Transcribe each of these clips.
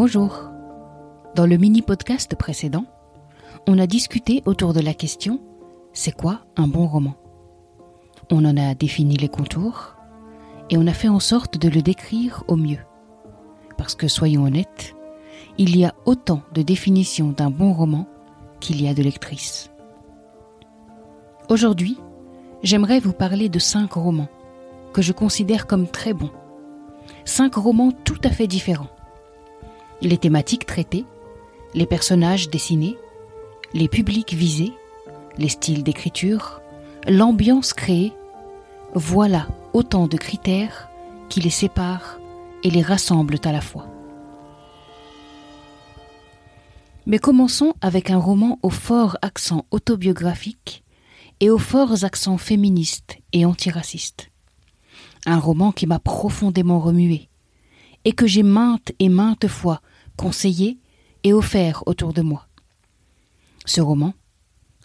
Bonjour. Dans le mini-podcast précédent, on a discuté autour de la question c'est quoi un bon roman? On en a défini les contours et on a fait en sorte de le décrire au mieux. Parce que soyons honnêtes, il y a autant de définitions d'un bon roman qu'il y a de lectrices. Aujourd'hui, j'aimerais vous parler de cinq romans que je considère comme très bons. Cinq romans tout à fait différents. Les thématiques traitées, les personnages dessinés, les publics visés, les styles d'écriture, l'ambiance créée, voilà autant de critères qui les séparent et les rassemblent à la fois. Mais commençons avec un roman au fort accent autobiographique et aux forts accents féministes et antiracistes. Un roman qui m'a profondément remué et que j'ai maintes et maintes fois conseillé et offert autour de moi. Ce roman,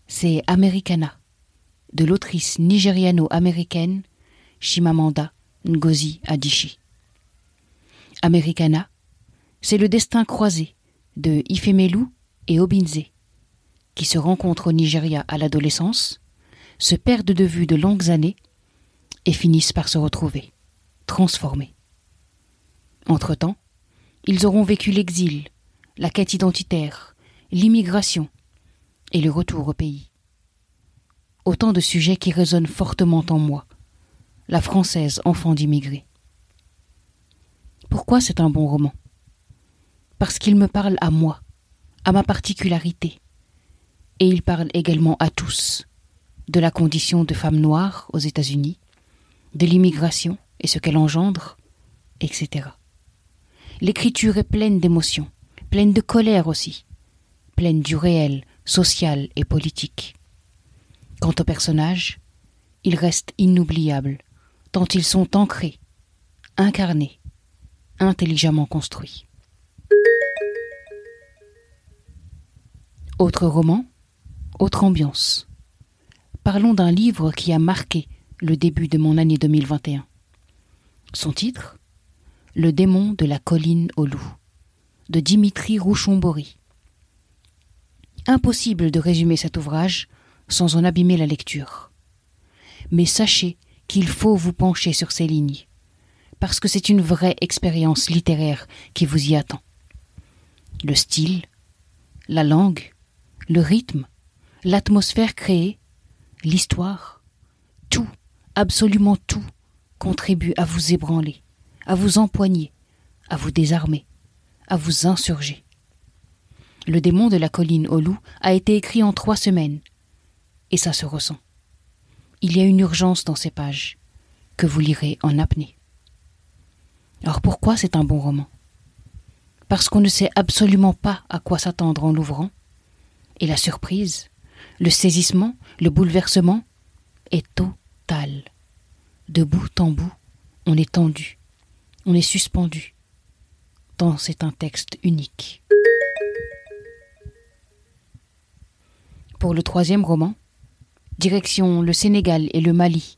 c'est Americana, de l'autrice nigériano-américaine Shimamanda Ngozi Adichie. Americana, c'est le destin croisé de Ifemelu et Obinze, qui se rencontrent au Nigeria à l'adolescence, se perdent de vue de longues années et finissent par se retrouver, transformés. Entre-temps, ils auront vécu l'exil, la quête identitaire, l'immigration et le retour au pays. Autant de sujets qui résonnent fortement en moi, la française enfant d'immigrés. Pourquoi c'est un bon roman? Parce qu'il me parle à moi, à ma particularité, et il parle également à tous, de la condition de femme noire aux États-Unis, de l'immigration et ce qu'elle engendre, etc. L'écriture est pleine d'émotions, pleine de colère aussi, pleine du réel, social et politique. Quant aux personnages, ils restent inoubliables, tant ils sont ancrés, incarnés, intelligemment construits. Autre roman, autre ambiance. Parlons d'un livre qui a marqué le début de mon année 2021. Son titre le démon de la colline au loup de Dimitri Rouchon-Bory. Impossible de résumer cet ouvrage sans en abîmer la lecture. Mais sachez qu'il faut vous pencher sur ces lignes, parce que c'est une vraie expérience littéraire qui vous y attend. Le style, la langue, le rythme, l'atmosphère créée, l'histoire, tout, absolument tout, contribue à vous ébranler à vous empoigner, à vous désarmer, à vous insurger. Le démon de la colline au loup a été écrit en trois semaines, et ça se ressent. Il y a une urgence dans ces pages, que vous lirez en apnée. Alors pourquoi c'est un bon roman? Parce qu'on ne sait absolument pas à quoi s'attendre en l'ouvrant, et la surprise, le saisissement, le bouleversement est total. De bout en bout, on est tendu, on est suspendu, tant c'est un texte unique. Pour le troisième roman, direction le Sénégal et le Mali,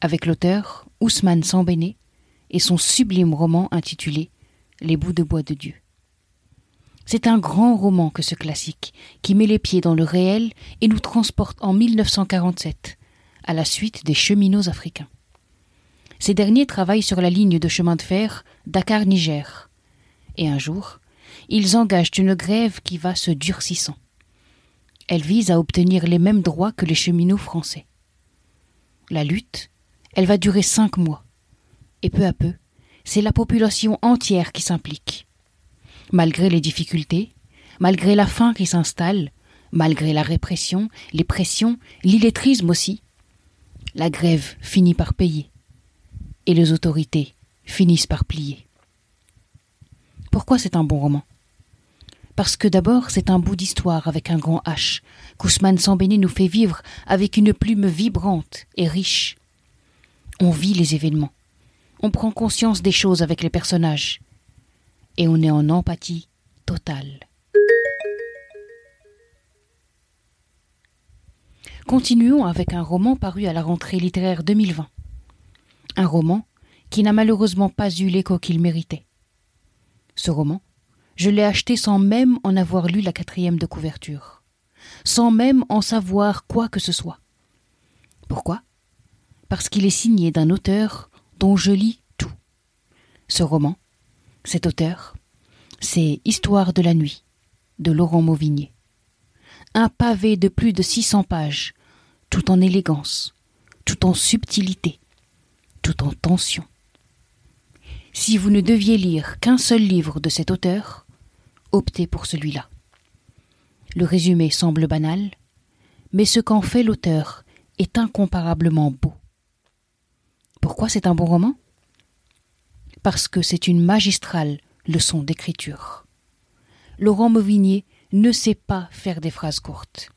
avec l'auteur Ousmane Sambéné et son sublime roman intitulé Les bouts de bois de Dieu. C'est un grand roman que ce classique, qui met les pieds dans le réel et nous transporte en 1947, à la suite des cheminots africains. Ces derniers travaillent sur la ligne de chemin de fer Dakar-Niger. Et un jour, ils engagent une grève qui va se durcissant. Elle vise à obtenir les mêmes droits que les cheminots français. La lutte, elle va durer cinq mois. Et peu à peu, c'est la population entière qui s'implique. Malgré les difficultés, malgré la faim qui s'installe, malgré la répression, les pressions, l'illettrisme aussi, la grève finit par payer et les autorités finissent par plier. Pourquoi c'est un bon roman? Parce que d'abord c'est un bout d'histoire avec un grand H qu'Ousmane Sambéné nous fait vivre avec une plume vibrante et riche. On vit les événements, on prend conscience des choses avec les personnages, et on est en empathie totale. Continuons avec un roman paru à la rentrée littéraire 2020 un roman qui n'a malheureusement pas eu l'écho qu'il méritait. Ce roman, je l'ai acheté sans même en avoir lu la quatrième de couverture, sans même en savoir quoi que ce soit. Pourquoi? Parce qu'il est signé d'un auteur dont je lis tout. Ce roman, cet auteur, c'est Histoire de la nuit de Laurent Mauvigné. Un pavé de plus de 600 pages, tout en élégance, tout en subtilité, tout en tension. Si vous ne deviez lire qu'un seul livre de cet auteur, optez pour celui-là. Le résumé semble banal, mais ce qu'en fait l'auteur est incomparablement beau. Pourquoi c'est un bon roman? Parce que c'est une magistrale leçon d'écriture. Laurent Mauvigné ne sait pas faire des phrases courtes.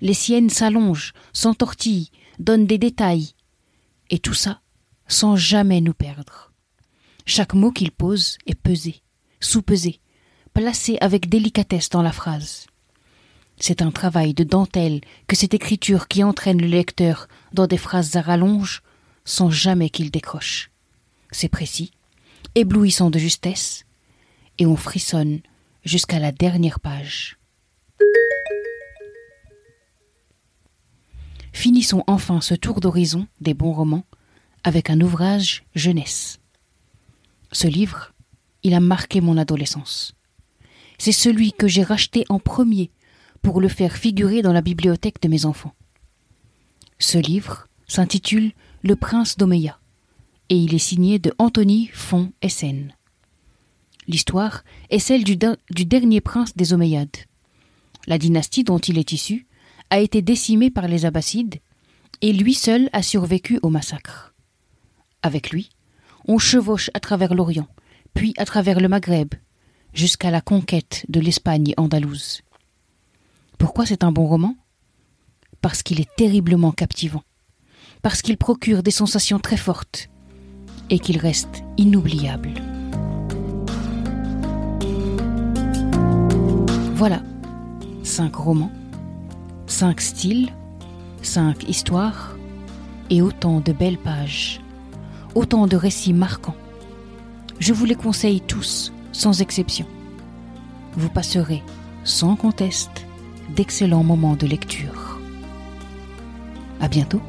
Les siennes s'allongent, s'entortillent, donnent des détails, et tout ça sans jamais nous perdre. Chaque mot qu'il pose est pesé, sous-pesé, placé avec délicatesse dans la phrase. C'est un travail de dentelle que cette écriture qui entraîne le lecteur dans des phrases à rallonge sans jamais qu'il décroche. C'est précis, éblouissant de justesse, et on frissonne jusqu'à la dernière page. Finissons enfin ce tour d'horizon des bons romans avec un ouvrage jeunesse. Ce livre, il a marqué mon adolescence. C'est celui que j'ai racheté en premier pour le faire figurer dans la bibliothèque de mes enfants. Ce livre s'intitule Le prince d'Omeya et il est signé de Anthony Font Essen. L'histoire est celle du, dernier prince des Omeyyades. La dynastie dont il est issu a été décimée par les Abbassides et lui seul a survécu au massacre. Avec lui, on chevauche à travers l'Orient, puis à travers le Maghreb, jusqu'à la conquête de l'Espagne andalouse. Pourquoi c'est un bon roman? Parce qu'il est terriblement captivant, parce qu'il procure des sensations très fortes et qu'il reste inoubliable. Voilà, cinq romans, cinq styles, cinq histoires et autant de belles pages, autant de récits marquants. Je vous les conseille tous, sans exception. Vous passerez, sans conteste, d'excellents moments de lecture. À bientôt.